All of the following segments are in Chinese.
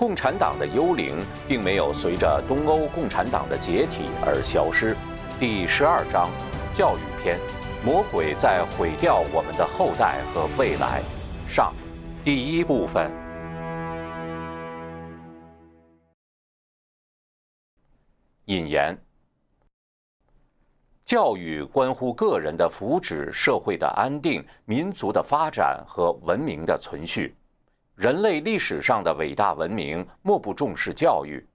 共产党的幽灵并没有随着东欧共产党的解体而消失。第十二章，教育篇：魔鬼在毁掉我们的后代和未来。上，第一部分。引言：教育关乎个人的福祉、社会的安定、民族的发展和文明的存续。人类历史上的伟大文明莫不重视教育，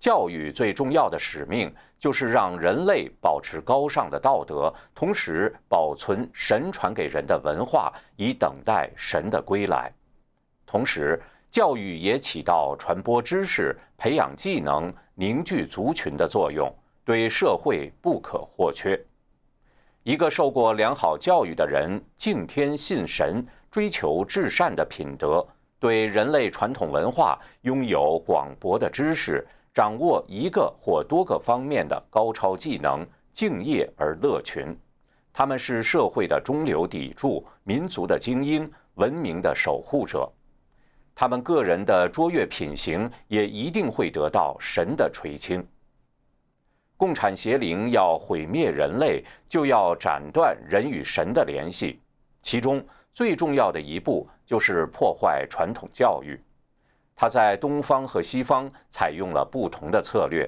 教育最重要的使命就是让人类保持高尚的道德，同时保存神传给人的文化，以等待神的归来。同时，教育也起到传播知识、培养技能、凝聚族群的作用，对社会不可或缺。一个受过良好教育的人，敬天信神，追求至善的品德。对人类传统文化拥有广博的知识，掌握一个或多个方面的高超技能，敬业而乐群。他们是社会的中流砥柱，民族的精英，文明的守护者。他们个人的卓越品行也一定会得到神的垂青。共产邪灵要毁灭人类，就要斩断人与神的联系，其中。最重要的一步就是破坏传统教育。他在东方和西方采用了不同的策略。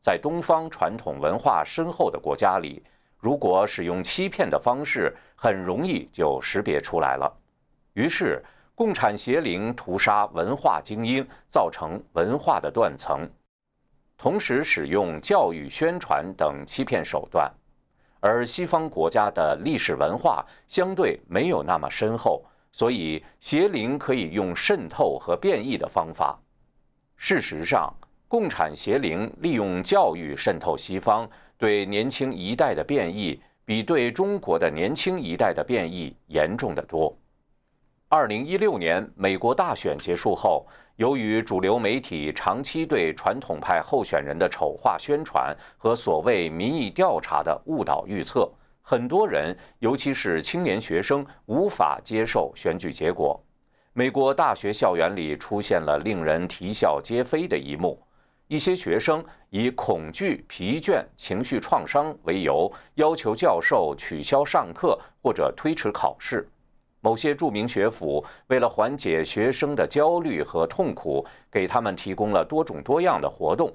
在东方传统文化深厚的国家里，如果使用欺骗的方式，很容易就识别出来了。于是，共产邪灵屠杀文化精英，造成文化的断层，同时使用教育宣传等欺骗手段。而西方国家的历史文化相对没有那么深厚，所以邪灵可以用渗透和变异的方法。事实上，共产邪灵利用教育渗透西方，对年轻一代的变异比对中国的年轻一代的变异严重的多。二零一六年美国大选结束后。由于主流媒体长期对传统派候选人的丑化宣传和所谓民意调查的误导预测，很多人，尤其是青年学生，无法接受选举结果。美国大学校园里出现了令人啼笑皆非的一幕：一些学生以恐惧、疲倦、情绪创伤为由，要求教授取消上课或者推迟考试。某些著名学府为了缓解学生的焦虑和痛苦，给他们提供了多种多样的活动，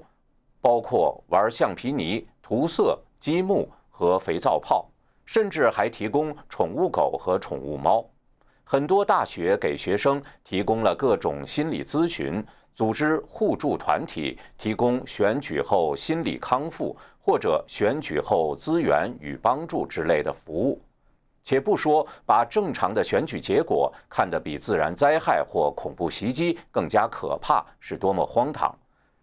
包括玩橡皮泥、涂色、积木和肥皂泡，甚至还提供宠物狗和宠物猫。很多大学给学生提供了各种心理咨询，组织互助团体，提供选举后心理康复或者选举后资源与帮助之类的服务。且不说把正常的选举结果看得比自然灾害或恐怖袭击更加可怕是多么荒唐，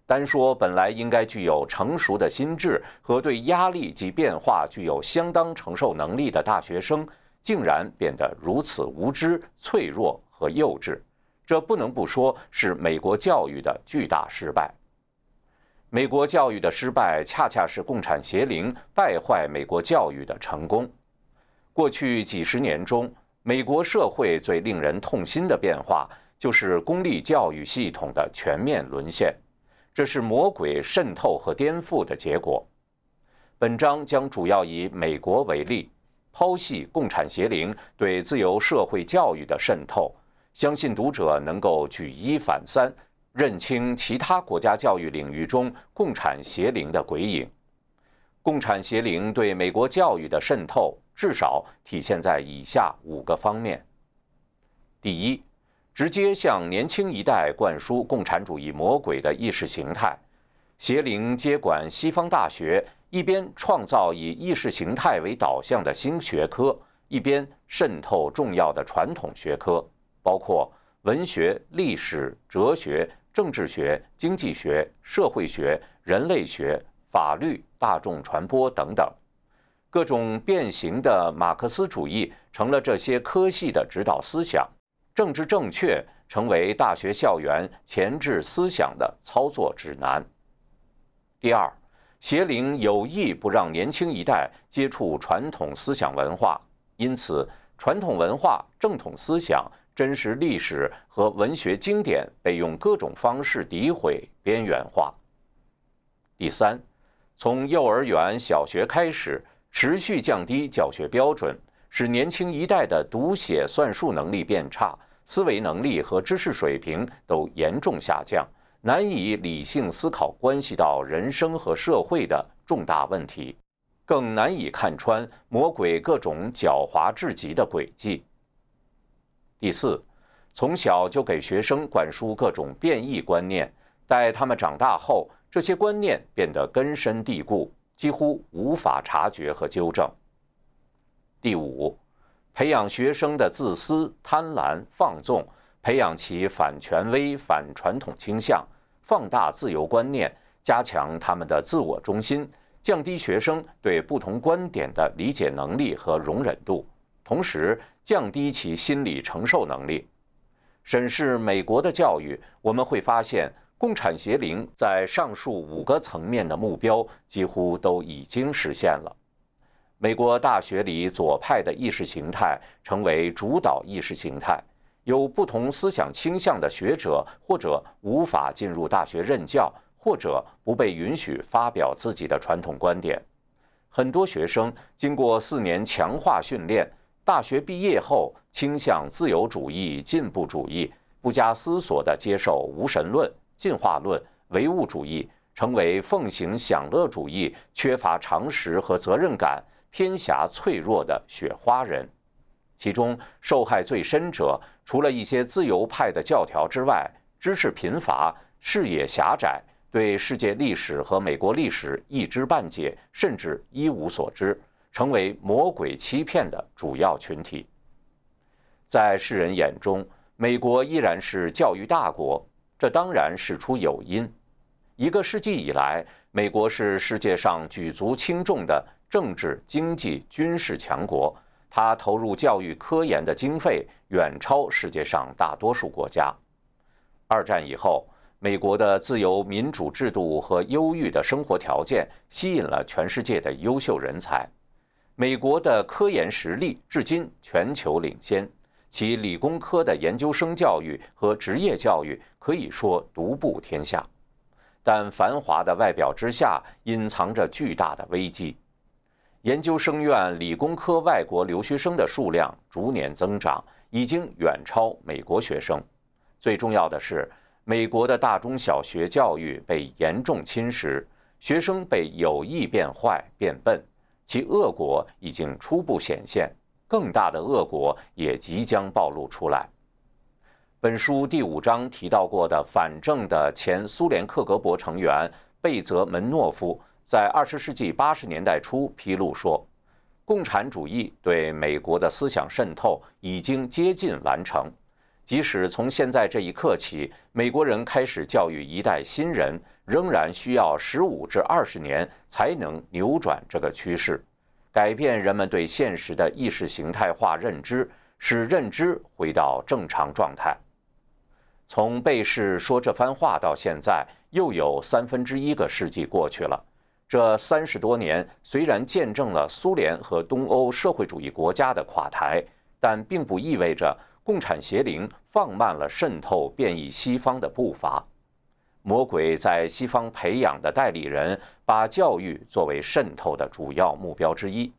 单说本来应该具有成熟的心智和对压力及变化具有相当承受能力的大学生，竟然变得如此无知、脆弱和幼稚，这不能不说是美国教育的巨大失败。美国教育的失败，恰恰是共产邪灵败坏美国教育的成功。过去几十年中，美国社会最令人痛心的变化，就是公立教育系统的全面沦陷。这是魔鬼渗透和颠覆的结果。本章将主要以美国为例，剖析共产邪灵对自由社会教育的渗透，相信读者能够举一反三，认清其他国家教育领域中共产邪灵的鬼影。共产邪灵对美国教育的渗透。至少体现在以下五个方面：第一，直接向年轻一代灌输共产主义魔鬼的意识形态，邪灵接管西方大学，一边创造以意识形态为导向的新学科，一边渗透重要的传统学科，包括文学、历史、哲学、政治学、经济学、社会学、人类学、法律、大众传播等等。各种变形的马克思主义成了这些科系的指导思想，政治正确成为大学校园前置思想的操作指南。第二，邪灵有意不让年轻一代接触传统思想文化，因此传统文化、正统思想真实历史和文学经典被用各种方式诋毁、边缘化。第三，从幼儿园、小学开始，持续降低教学标准，使年轻一代的读写算术能力变差，思维能力和知识水平都严重下降，难以理性思考关系到人生和社会的重大问题，更难以看穿魔鬼各种狡猾至极的诡计。第四，从小就给学生灌输各种变异观念，待他们长大后，这些观念变得根深蒂固，几乎无法察觉和纠正。第五，培养学生的自私、贪婪、放纵，培养其反权威、反传统倾向，放大自由观念，加强他们的自我中心，降低学生对不同观点的理解能力和容忍度。同时，降低其心理承受能力。审视美国的教育，我们会发现，共产邪灵在上述五个层面的目标几乎都已经实现了。美国大学里左派的意识形态成为主导意识形态，有不同思想倾向的学者或者无法进入大学任教，或者不被允许发表自己的传统观点。很多学生经过四年强化训练。大学毕业后，倾向自由主义、进步主义，不加思索地接受无神论、进化论、唯物主义，成为奉行享乐主义、缺乏常识和责任感、偏狭脆弱的雪花人。其中受害最深者，除了一些自由派的教条之外，知识贫乏、视野狭窄，对世界历史和美国历史一知半解，甚至一无所知。成为魔鬼欺骗的主要群体。在世人眼中，美国依然是教育大国，这当然事出有因。一个世纪以来，美国是世界上举足轻重的政治、经济、军事强国，它投入教育科研的经费远超世界上大多数国家。二战以后，美国的自由民主制度和优裕的生活条件吸引了全世界的优秀人才。美国的科研实力至今全球领先，其理工科的研究生教育和职业教育可以说独步天下。但繁华的外表之下隐藏着巨大的危机。研究生院理工科外国留学生的数量逐年增长，已经远超美国学生。最重要的是，美国的大中小学教育被严重侵蚀，学生被有意变坏变笨。其恶果已经初步显现，更大的恶果也即将暴露出来。本书第五章提到过的反正的前苏联克格勃成员贝泽门诺夫，在二十世纪八十年代初披露说，共产主义对美国的思想渗透已经接近完成。即使从现在这一刻起，美国人开始教育一代新人，仍然需要十五至二十年才能扭转这个趋势，改变人们对现实的意识形态化认知，使认知回到正常状态。从贝氏说这番话到现在，又有三分之一个世纪过去了。这三十多年虽然见证了苏联和东欧社会主义国家的垮台，但并不意味着。共产邪灵放慢了渗透变异西方的步伐，魔鬼在西方培养的代理人把教育作为渗透的主要目标之一，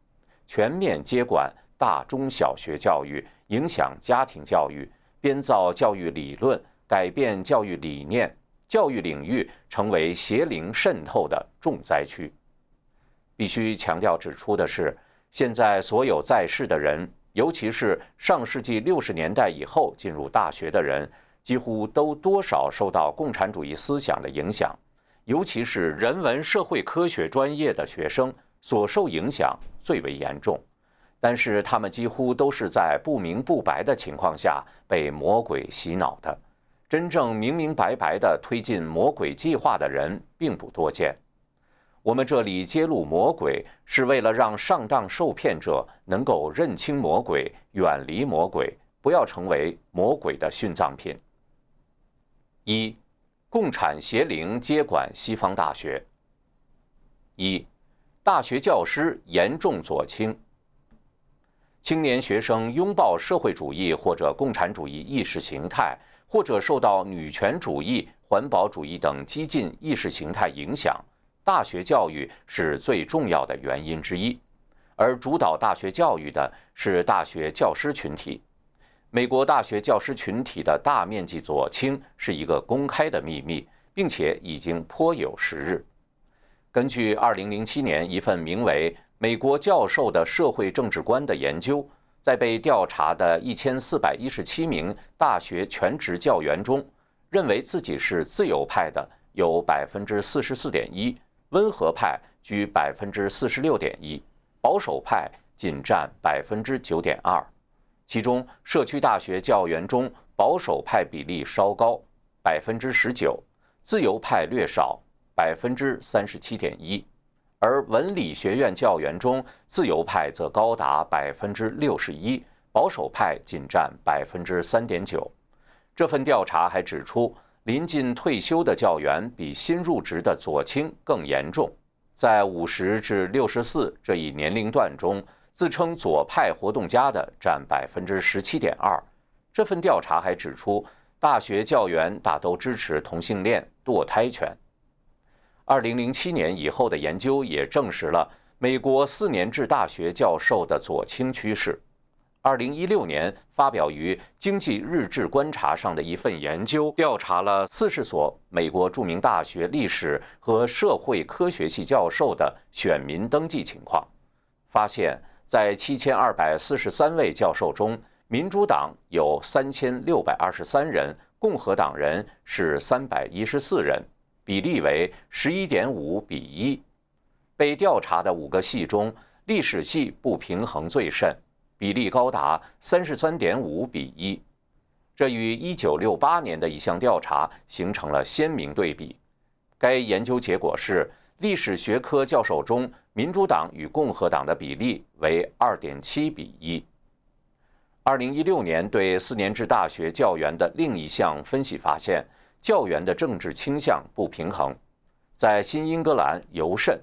全面接管大中小学教育，影响家庭教育，编造教育理论，改变教育理念，教育领域成为邪灵渗透的重灾区。必须强调指出的是，现在所有在世的人。尤其是上世纪六十年代以后进入大学的人，几乎都多少受到共产主义思想的影响。尤其是人文社会科学专业的学生所受影响最为严重。但是他们几乎都是在不明不白的情况下被魔鬼洗脑的。真正明明白白地推进魔鬼计划的人并不多见。我们这里揭露魔鬼，是为了让上当受骗者能够认清魔鬼，远离魔鬼，不要成为魔鬼的殉葬品。一，共产协灵接管西方大学。一，大学教师严重左倾。青年学生拥抱社会主义或者共产主义意识形态，或者受到女权主义、环保主义等激进意识形态影响，大学教育是最重要的原因之一。而主导大学教育的是大学教师群体。美国大学教师群体的大面积左倾是一个公开的秘密，并且已经颇有时日。根据2007年一份名为美国教授的社会政治观的研究，在被调查的1417名大学全职教员中，认为自己是自由派的有44.1%，温和派居46.1%，保守派仅占9.2%。其中，社区大学教员中保守派比例稍高百分之十九自由派略少百分之三十七点一。而文理学院教员中，自由派则高达百分之六十一，保守派仅占百分之三点九。这份调查还指出，临近退休的教员比新入职的左倾更严重。在五十至六十四这一年龄段中，自称左派活动家的占百分之十七点二。这份调查还指出，大学教员大都支持同性恋、堕胎权。二零零七年以后的研究也证实了美国四年制大学教授的左倾趋势。二零一六年发表于《经济日志观察》上的一份研究，调查了四十所美国著名大学历史和社会科学系教授的选民登记情况，发现，在七千二百四十三位教授中，民主党有三千六百二十三人，共和党人是三百一十四人。比例为十一点五比一。被调查的五个系中，历史系不平衡最甚，比例高达三十三点五比一。这与一九六八年的一项调查形成了鲜明对比。该研究结果是，历史学科教授中，民主党与共和党的比例为二点七比一。二零一六年对四年制大学教员的另一项分析发现。教员的政治倾向不平衡，在新英格兰尤甚。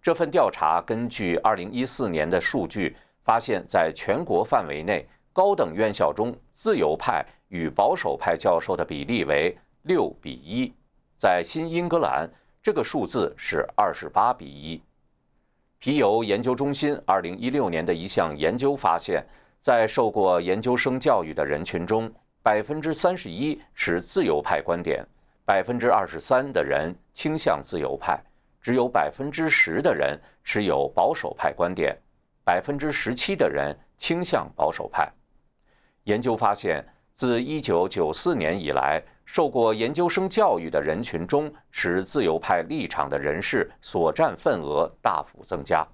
这份调查根据2014年的数据发现，在全国范围内，高等院校中自由派与保守派教授的比例为6比1，在新英格兰，这个数字是28比1。皮尤研究中心2016年的一项研究发现，在受过研究生教育的人群中，百分之三十一持自由派观点，百分之二十三的人倾向自由派，只有百分之十的人持有保守派观点，百分之十七的人倾向保守派。研究发现，自一九九四年以来，受过研究生教育的人群中，持自由派立场的人士所占份额大幅增加。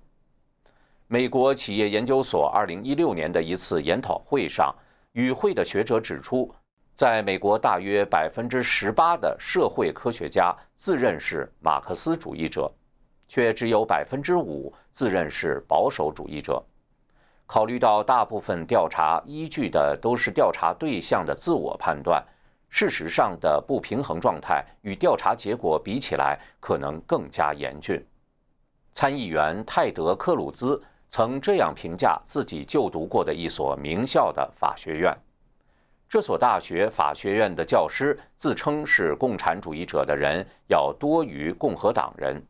美国企业研究所二零一六年的一次研讨会上。与会的学者指出，在美国，大约百分之十八的社会科学家自认是马克思主义者，却只有百分之五自认是保守主义者。考虑到大部分调查依据的都是调查对象的自我判断，事实上的不平衡状态与调查结果比起来，可能更加严峻。参议员泰德·克鲁兹。曾这样评价自己就读过的一所名校的法学院：这所大学法学院的教师自称是共产主义者的人要多于共和党人。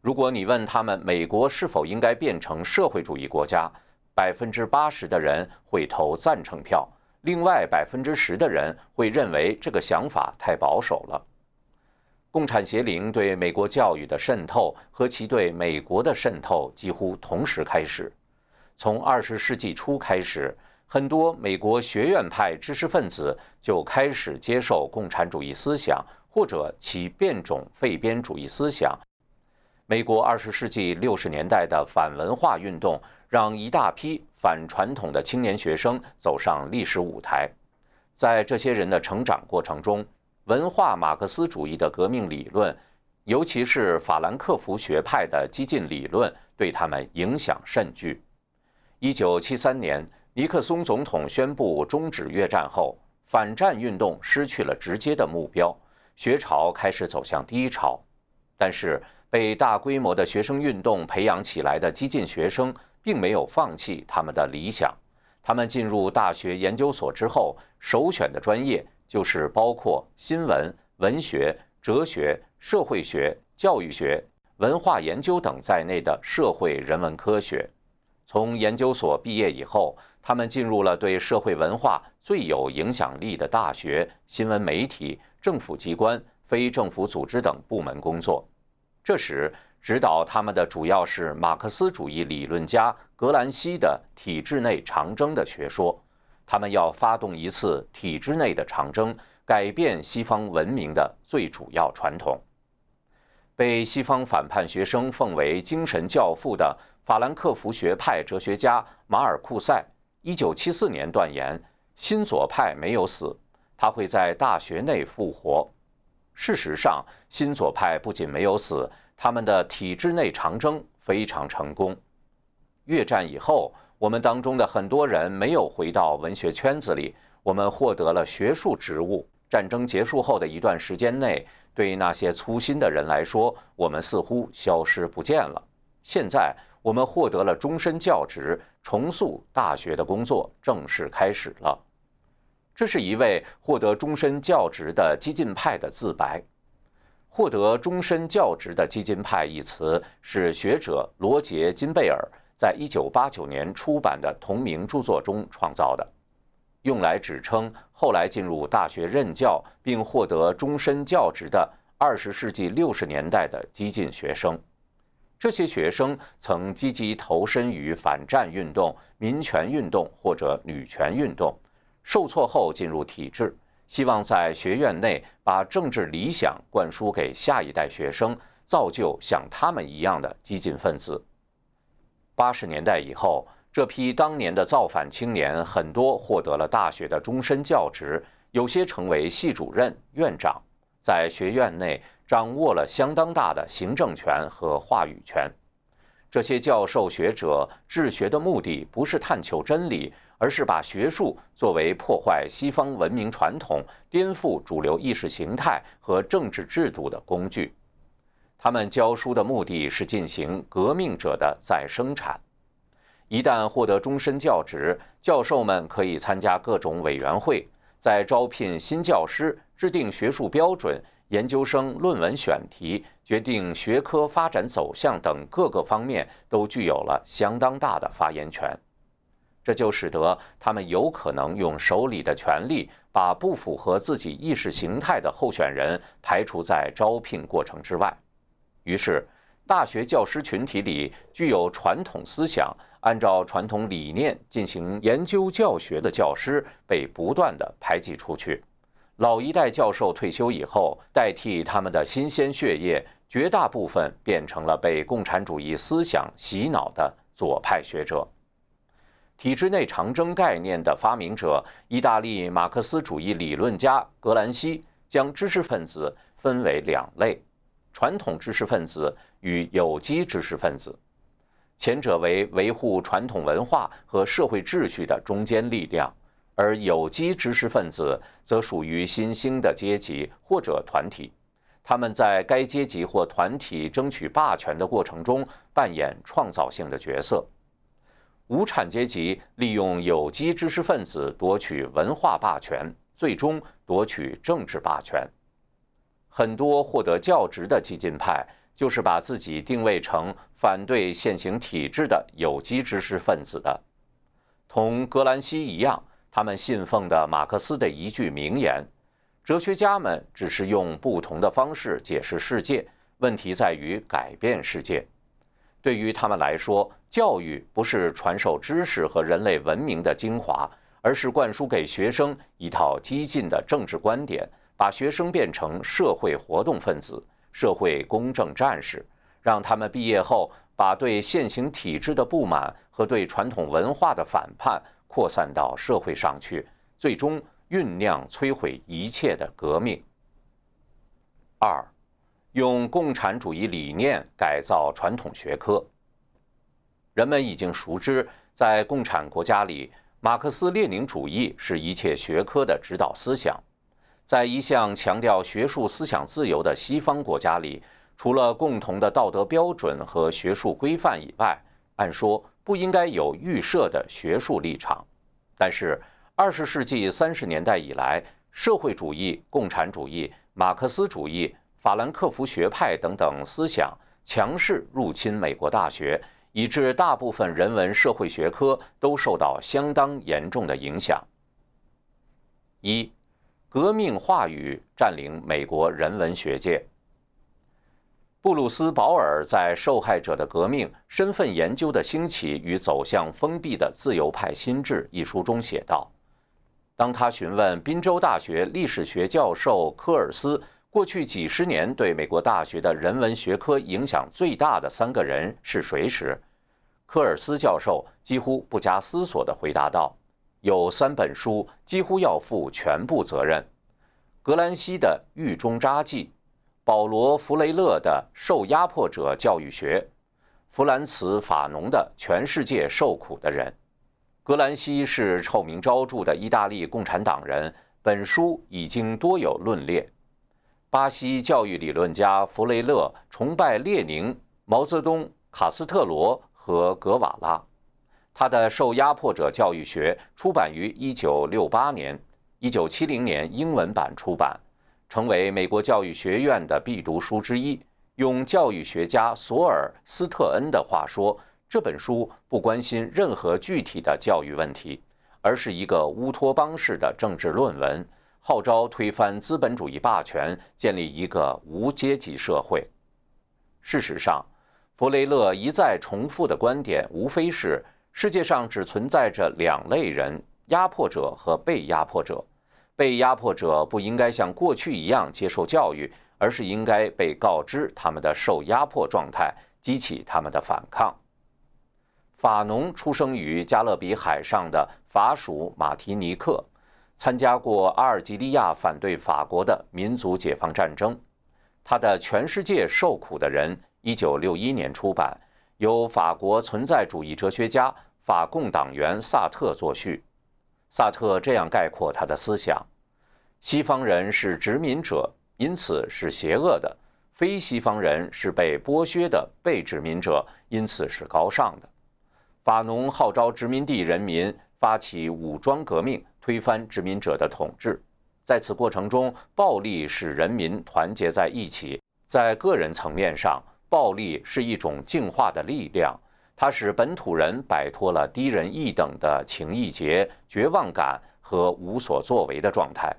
如果你问他们美国是否应该变成社会主义国家，百分之八十的人会投赞成票，另外百分之十的人会认为这个想法太保守了。共产邪灵对美国教育的渗透和其对美国的渗透几乎同时开始。从二十世纪初开始，很多美国学院派知识分子就开始接受共产主义思想或者其变种废边主义思想。美国二十世纪六十年代的反文化运动让一大批反传统的青年学生走上历史舞台。在这些人的成长过程中，文化马克思主义的革命理论，尤其是法兰克福学派的激进理论，对他们影响甚巨。一九七三年，尼克松总统宣布终止越战后，反战运动失去了直接的目标，学潮开始走向低潮。但是，被大规模的学生运动培养起来的激进学生，并没有放弃他们的理想。他们进入大学研究所之后，首选的专业就是包括新闻、文学、哲学、社会学、教育学、文化研究等在内的社会人文科学。从研究所毕业以后，他们进入了对社会文化最有影响力的大学、新闻媒体、政府机关、非政府组织等部门工作。这时，指导他们的主要是马克思主义理论家格兰西的体制内长征的学说。他们要发动一次体制内的长征，改变西方文明的最主要传统。被西方反叛学生奉为精神教父的法兰克福学派哲学家马尔库塞，一九七四年断言：新左派没有死，他会在大学内复活。事实上，新左派不仅没有死。他们的体制内长征非常成功。越战以后，我们当中的很多人没有回到文学圈子里，我们获得了学术职务。战争结束后的一段时间内，对那些粗心的人来说，我们似乎消失不见了。现在，我们获得了终身教职，重塑大学的工作正式开始了。这是一位获得终身教职的激进派的自白。获得终身教职的激进派一词是学者罗杰·金贝尔在一九八九年出版的同名著作中创造的，用来指称后来进入大学任教并获得终身教职的二十世纪六十年代的激进学生。这些学生曾积极投身于反战运动、民权运动或者女权运动，受挫后进入体制。希望在学院内把政治理想灌输给下一代学生，造就像他们一样的激进分子。八十年代以后，这批当年的造反青年很多获得了大学的终身教职，有些成为系主任、院长，在学院内掌握了相当大的行政权和话语权。这些教授学者治学的目的不是探求真理。而是把学术作为破坏西方文明传统、颠覆主流意识形态和政治制度的工具。他们教书的目的是进行革命者的再生产。一旦获得终身教职，教授们可以参加各种委员会，在招聘新教师、制定学术标准、研究生论文选题、决定学科发展走向等各个方面都具有了相当大的发言权。这就使得他们有可能用手里的权力把不符合自己意识形态的候选人排除在招聘过程之外。于是，大学教师群体里具有传统思想、按照传统理念进行研究教学的教师被不断的排挤出去。老一代教授退休以后，代替他们的新鲜血液，绝大部分变成了被共产主义思想洗脑的左派学者。体制内长征概念的发明者，意大利马克思主义理论家格兰西将知识分子分为两类：传统知识分子与有机知识分子。前者为维护传统文化和社会秩序的中坚力量，而有机知识分子则属于新兴的阶级或者团体，他们在该阶级或团体争取霸权的过程中扮演创造性的角色。无产阶级利用有机知识分子夺取文化霸权，最终夺取政治霸权。很多获得教职的激进派就是把自己定位成反对现行体制的有机知识分子的。同格兰西一样，他们信奉的马克思的一句名言：“哲学家们只是用不同的方式解释世界，问题在于改变世界。”对于他们来说，教育不是传授知识和人类文明的精华，而是灌输给学生一套激进的政治观点，把学生变成社会活动分子、社会公正战士，让他们毕业后把对现行体制的不满和对传统文化的反叛扩散到社会上去，最终酝酿摧毁一切的革命。二。用共产主义理念改造传统学科。人们已经熟知，在共产国家里，马克思列宁主义是一切学科的指导思想。在一向强调学术思想自由的西方国家里，除了共同的道德标准和学术规范以外，按说不应该有预设的学术立场。但是，二十世纪三十年代以来，社会主义、共产主义、马克思主义、法兰克福学派等等思想强势入侵美国大学，以致大部分人文社会学科都受到相当严重的影响。一，革命话语占领美国人文学界。布鲁斯·保尔在《受害者的革命：身份研究的兴起与走向封闭的自由派心智》一书中写道：“当他询问宾州大学历史学教授科尔斯过去几十年对美国大学的人文学科影响最大的三个人是谁时，科尔斯教授几乎不加思索地回答道：‘有三本书几乎要负全部责任：格兰西的《狱中札记》。’”保罗·弗雷勒的《受压迫者教育学》，弗兰茨·法农的《全世界受苦的人》。格兰西是臭名昭著的意大利共产党人，本书已经多有论列。巴西教育理论家弗雷勒崇拜列宁、毛泽东、卡斯特罗和格瓦拉。他的《受压迫者教育学》出版于1968年，1970年英文版出版。成为美国教育学院的必读书之一。用教育学家索尔斯特恩的话说，这本书不关心任何具体的教育问题，而是一个乌托邦式的政治论文，号召推翻资本主义霸权，建立一个无阶级社会。事实上，弗雷勒一再重复的观点，无非是世界上只存在着两类人：压迫者和被压迫者。被压迫者不应该像过去一样接受教育，而是应该被告知他们的受压迫状态，激起他们的反抗。法农出生于加勒比海上的法属马提尼克，参加过阿尔及利亚反对法国的民族解放战争。他的《全世界受苦的人》1961年出版，由法国存在主义哲学家、法共党员萨特作序。萨特这样概括他的思想：西方人是殖民者，因此是邪恶的；非西方人是被剥削的被殖民者，因此是高尚的。法农号召殖民地人民发起武装革命，推翻殖民者的统治。在此过程中，暴力使人民团结在一起。在个人层面上，暴力是一种净化的力量。它使本土人摆脱了低人一等的情意结、绝望感和无所作为的状态，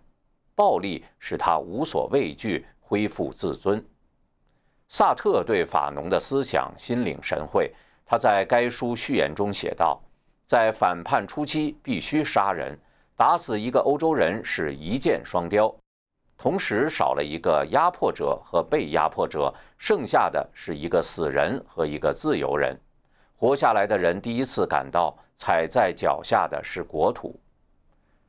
暴力使他无所畏惧，恢复自尊。萨特对法农的思想心领神会，他在该书序言中写道：“在反叛初期必须杀人，打死一个欧洲人是一箭双雕，同时少了一个压迫者和被压迫者，剩下的是一个死人和一个自由人。”活下来的人第一次感到踩在脚下的是国土。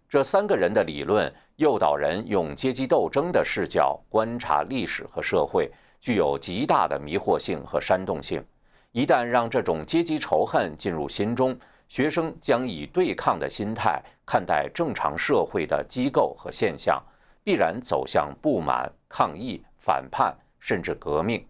这三个人的理论诱导人用阶级斗争的视角观察历史和社会，具有极大的迷惑性和煽动性。一旦让这种阶级仇恨进入心中，学生将以对抗的心态看待正常社会的机构和现象，必然走向不满、抗议、反叛，甚至革命。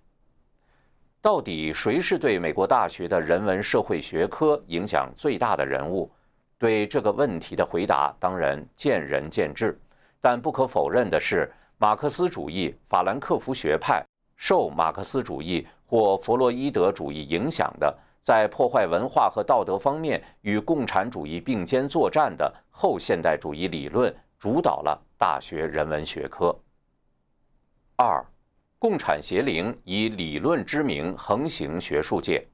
到底谁是对美国大学的人文社会学科影响最大的人物？对这个问题的回答当然见仁见智，但不可否认的是，马克思主义、法兰克福学派受马克思主义或弗洛伊德主义影响的，在破坏文化和道德方面与共产主义并肩作战的后现代主义理论，主导了大学人文学科。二。共产邪灵以理论之名横行学术界。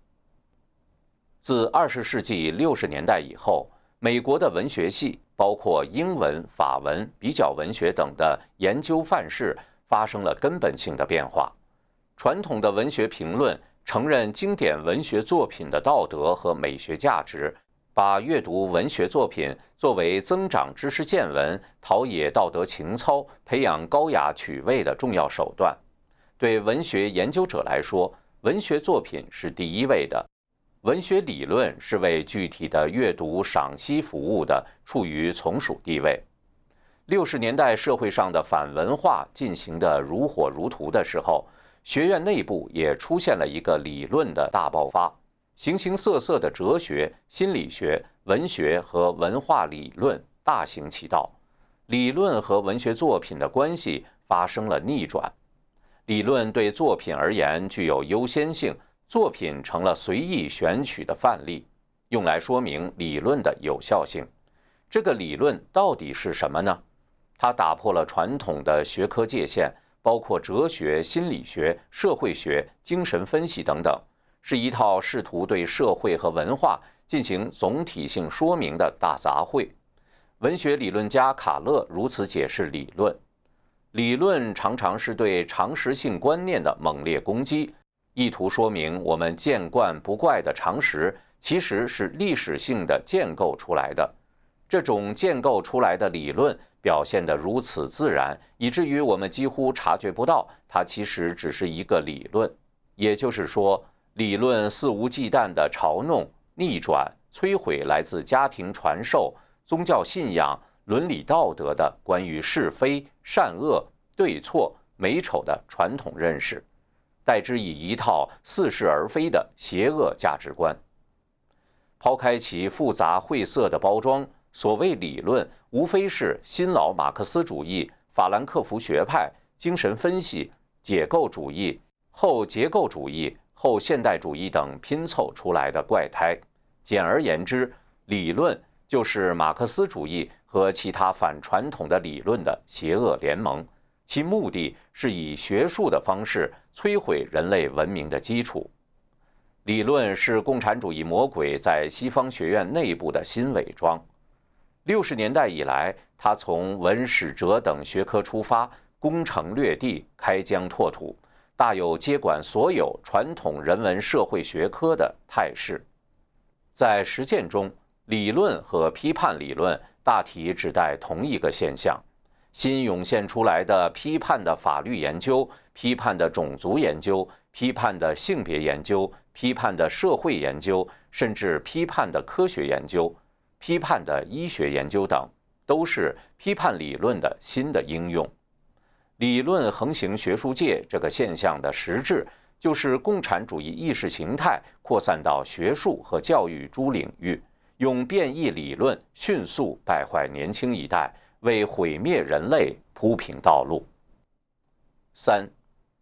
自二十世纪六十年代以后，美国的文学系，包括英文、法文、比较文学等的研究范式，发生了根本性的变化。传统的文学评论承认经典文学作品的道德和美学价值，把阅读文学作品作为增长知识见闻、陶冶道德情操、培养高雅趣味的重要手段。对文学研究者来说，文学作品是第一位的，文学理论是为具体的阅读赏析服务的，处于从属地位。六十年代社会上的反文化进行的如火如荼的时候，学院内部也出现了一个理论的大爆发，形形色色的哲学、心理学、文学和文化理论大行其道，理论和文学作品的关系发生了逆转。理论对作品而言具有优先性，作品成了随意选取的范例，用来说明理论的有效性。这个理论到底是什么呢？它打破了传统的学科界限，包括哲学、心理学、社会学、精神分析等等，是一套试图对社会和文化进行总体性说明的大杂烩。文学理论家卡勒如此解释理论：理论常常是对常识性观念的猛烈攻击，意图说明我们见惯不怪的常识其实是历史性的建构出来的。这种建构出来的理论。表现得如此自然，以至于我们几乎察觉不到它其实只是一个理论。也就是说，理论肆无忌惮地嘲弄、逆转、摧毁来自家庭传授、宗教信仰、伦理道德的关于是非、善恶、对错、美丑的传统认识，代之以一套似是而非的邪恶价值观。抛开其复杂晦涩的包装。所谓理论，无非是新老马克思主义、法兰克福学派、精神分析、解构主义、后结构主义、后现代主义等拼凑出来的怪胎。简而言之，理论就是马克思主义和其他反传统的理论的邪恶联盟，其目的是以学术的方式摧毁人类文明的基础。理论是共产主义魔鬼在西方学院内部的新伪装。六十年代以来，他从文史哲等学科出发，攻城略地，开疆拓土，大有接管所有传统人文社会学科的态势。在实践中，理论和批判理论大体指代同一个现象。新涌现出来的批判的法律研究、批判的种族研究、批判的性别研究、批判的社会研究，甚至批判的科学研究。批判的医学研究等，都是批判理论的新的应用。理论横行学术界这个现象的实质，就是共产主义意识形态扩散到学术和教育诸领域，用变异理论迅速败坏年轻一代，为毁灭人类铺平道路。三，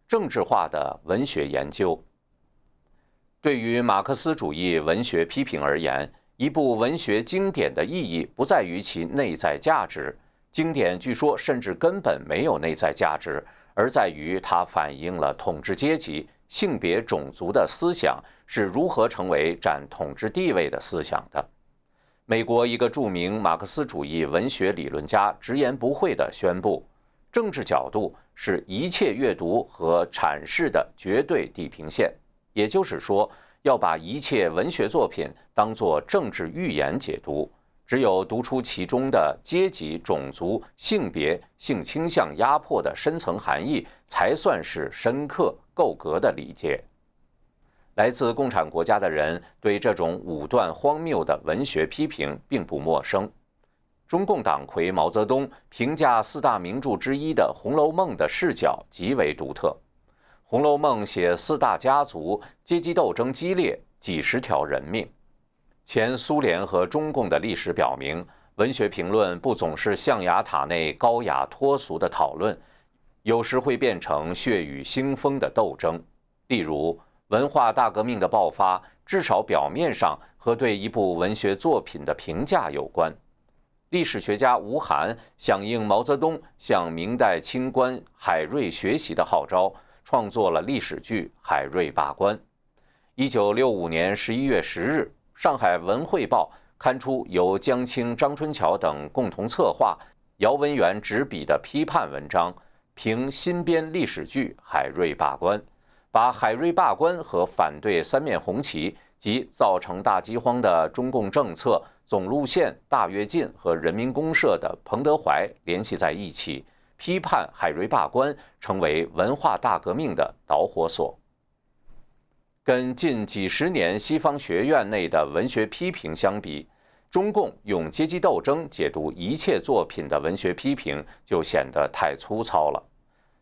政治化的文学研究。对于马克思主义文学批评而言。一部文学经典的意义不在于其内在价值，经典据说甚至根本没有内在价值，而在于它反映了统治阶级、性别、种族的思想是如何成为占统治地位的思想的。美国一个著名马克思主义文学理论家直言不讳地宣布：“政治角度是一切阅读和阐释的绝对地平线。”也就是说。要把一切文学作品当作政治预言解读，只有读出其中的阶级、种族、性别、性倾向压迫的深层含义，才算是深刻够格的理解。来自共产国家的人对这种武断荒谬的文学批评并不陌生。中共党魁毛泽东评价四大名著之一的《红楼梦》的视角极为独特。《红楼梦》写四大家族阶级斗争激烈，几十条人命。前苏联和中共的历史表明，文学评论不总是象牙塔内高雅脱俗的讨论，有时会变成血雨腥风的斗争。例如，文化大革命的爆发，至少表面上和对一部文学作品的评价有关。历史学家吴晗响应毛泽东向明代清官海瑞学习的号召。创作了历史剧《海瑞罢官》。一九六五年十一月十日，上海文汇报刊出由江青、张春桥等共同策划、姚文元执笔的批判文章，评新编历史剧《海瑞罢官》，把海瑞罢官和反对三面红旗及造成大饥荒的中共政策总路线大跃进和人民公社的彭德怀联系在一起。批判海瑞罢官成为文化大革命的导火索。跟近几十年西方学院内的文学批评相比，中共用阶级斗争解读一切作品的文学批评就显得太粗糙了。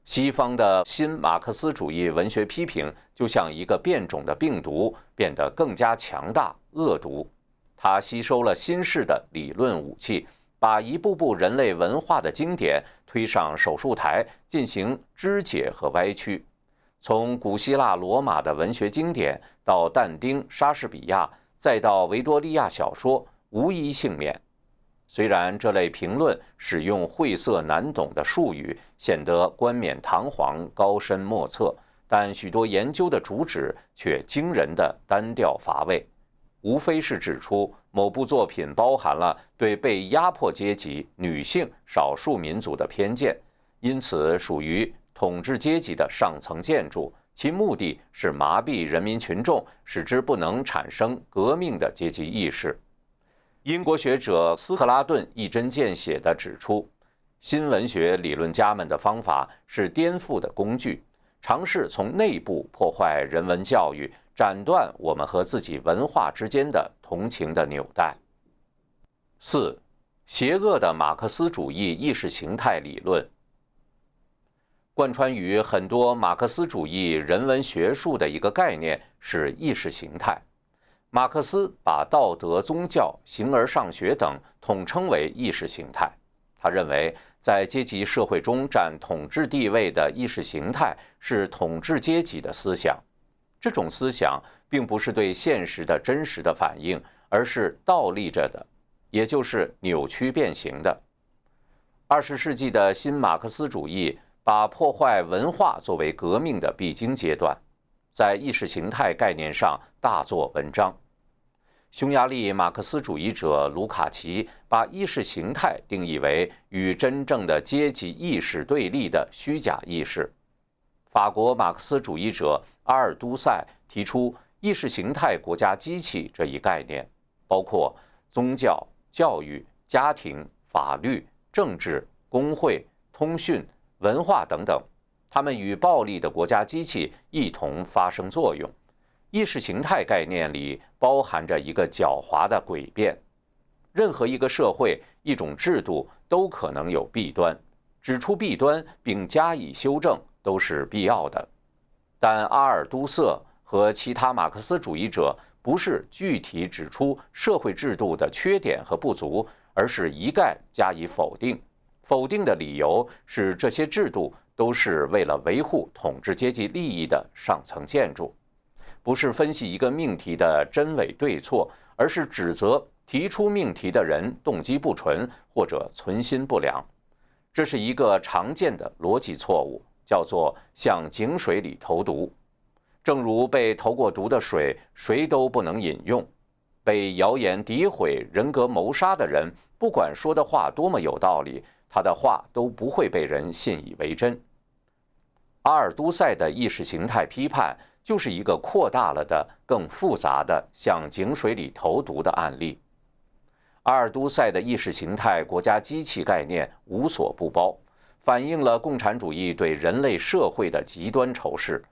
西方的新马克思主义文学批评就像一个变种的病毒，变得更加强大、恶毒。它吸收了新式的理论武器，把一部部人类文化的经典推上手术台进行肢解和歪曲。从古希腊、罗马的文学经典到但丁、莎士比亚，再到维多利亚小说，无一幸免。虽然这类评论使用晦涩难懂的术语，显得冠冕堂皇、高深莫测，但许多研究的主旨却惊人的单调乏味，无非是指出某部作品包含了对被压迫阶级、女性、少数民族的偏见，因此属于。统治阶级的上层建筑，其目的是麻痹人民群众，使之不能产生革命的阶级意识。英国学者斯克拉顿一针见血地指出，新文学理论家们的方法是颠覆的工具，尝试从内部破坏人文教育，斩断我们和自己文化之间的同情的纽带。四，邪恶的马克思主义意识形态理论。贯穿于很多马克思主义人文学术的一个概念是意识形态。马克思把道德、宗教、形而上学等统称为意识形态。他认为，在阶级社会中占统治地位的意识形态是统治阶级的思想。这种思想并不是对现实的真实的反应，而是倒立着的，也就是扭曲变形的。二十世纪的新马克思主义。把破坏文化作为革命的必经阶段，在意识形态概念上大做文章。匈牙利马克思主义者卢卡奇把意识形态定义为与真正的阶级意识对立的虚假意识。法国马克思主义者阿尔都塞提出意识形态国家机器这一概念，包括宗教、教育、家庭、法律、政治、工会、通讯。文化等等，他们与暴力的国家机器一同发生作用。意识形态概念里包含着一个狡猾的诡辩。任何一个社会、一种制度都可能有弊端，指出弊端并加以修正都是必要的。但阿尔都塞和其他马克思主义者不是具体指出社会制度的缺点和不足，而是一概加以否定。否定的理由是，这些制度都是为了维护统治阶级利益的上层建筑，不是分析一个命题的真伪对错，而是指责提出命题的人动机不纯或者存心不良。这是一个常见的逻辑错误，叫做向井水里投毒。正如被投过毒的水，谁都不能饮用。被谣言诋毁、人格谋杀的人，不管说的话多么有道理。他的话都不会被人信以为真。阿尔都塞的意识形态批判就是一个扩大了的、更复杂的向井水里投毒的案例。阿尔都塞的意识形态国家机器概念无所不包，反映了共产主义对人类社会的极端仇视，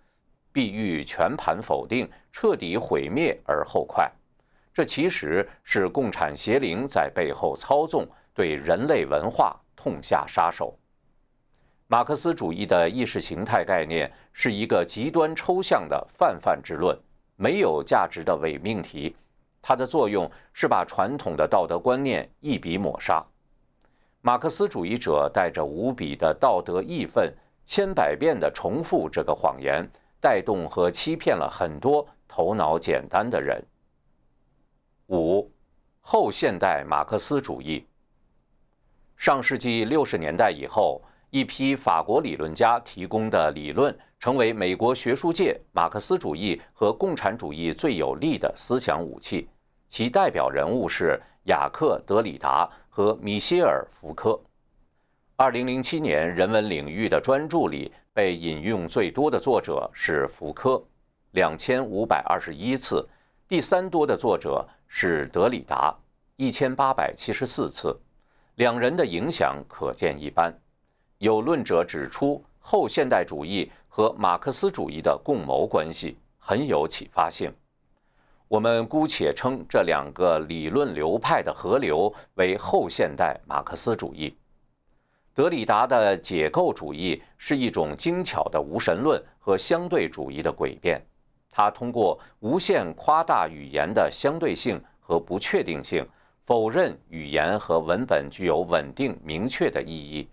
必欲全盘否定、彻底毁灭而后快。这其实是共产邪灵在背后操纵对人类文化。痛下杀手。马克思主义的意识形态概念是一个极端抽象的泛泛之论，没有价值的伪命题。它的作用是把传统的道德观念一笔抹杀。马克思主义者带着无比的道德义愤，千百遍地重复这个谎言，带动和欺骗了很多头脑简单的人。五，后现代马克思主义。上世纪六十年代以后，一批法国理论家提供的理论成为美国学术界马克思主义和共产主义最有力的思想武器。其代表人物是雅克·德里达和米歇尔·福柯。二零零七年人文领域的专著里被引用最多的作者是福柯，两千五百二十一次；第三多的作者是德里达，一千八百七十四次。两人的影响可见一斑。有论者指出，后现代主义和马克思主义的共谋关系很有启发性。我们姑且称这两个理论流派的合流为后现代马克思主义。德里达的解构主义是一种精巧的无神论和相对主义的诡辩，他通过无限夸大语言的相对性。和不确定性，否认语言和文本具有稳定明确的意义。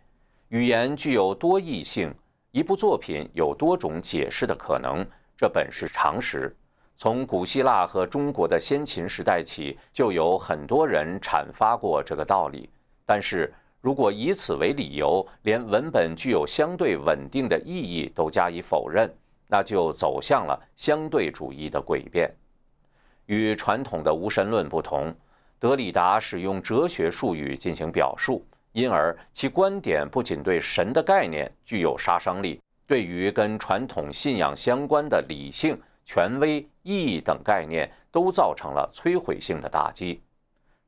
语言具有多义性，一部作品有多种解释的可能，这本是常识。从古希腊和中国的先秦时代起，就有很多人阐发过这个道理。但是，如果以此为理由，连文本具有相对稳定的意义都加以否认，那就走向了相对主义的诡辩。与传统的无神论不同，德里达使用哲学术语进行表述，因而其观点不仅对神的概念具有杀伤力，对于跟传统信仰相关的理性、权威、意义等概念都造成了摧毁性的打击。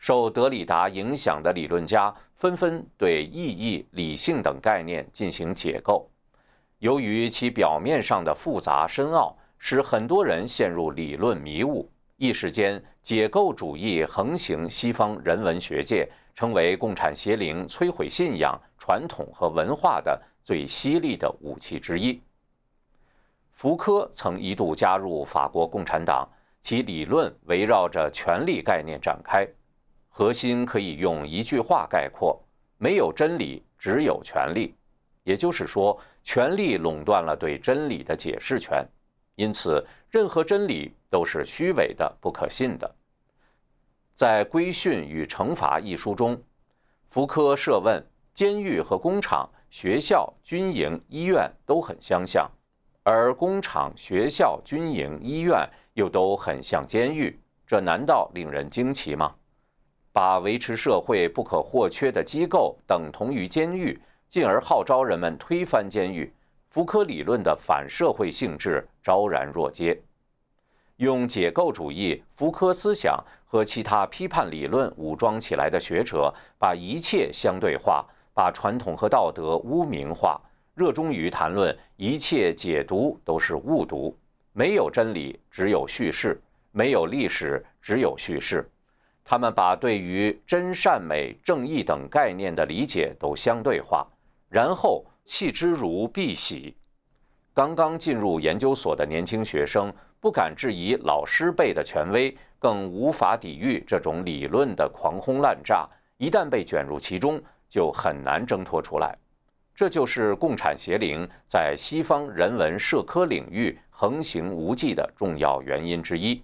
受德里达影响的理论家纷纷对意义、理性等概念进行解构，由于其表面上的复杂深奥，使很多人陷入理论迷雾。一时间，解构主义横行西方人文学界，成为共产邪灵摧毁信仰、传统和文化的最犀利的武器之一。福柯曾一度加入法国共产党，其理论围绕着权力概念展开，核心可以用一句话概括：没有真理，只有权力。也就是说，权力垄断了对真理的解释权。因此，任何真理都是虚伪的、不可信的。在《规训与惩罚》一书中，福柯设问：监狱和工厂、学校、军营、医院都很相像，而工厂、学校、军营、医院又都很像监狱，这难道令人惊奇吗？把维持社会不可或缺的机构等同于监狱，进而号召人们推翻监狱。福柯理论的反社会性质昭然若揭，用解构主义、福柯思想和其他批判理论武装起来的学者，把一切相对化，把传统和道德污名化，热衷于谈论一切解读都是误读，没有真理，只有叙事；没有历史，只有叙事。他们把对于真善美、正义等概念的理解都相对化，然后。弃之如敝屣。刚刚进入研究所的年轻学生不敢质疑老师辈的权威，更无法抵御这种理论的狂轰滥炸。一旦被卷入其中，就很难挣脱出来。这就是共产邪灵在西方人文社科领域横行无忌的重要原因之一。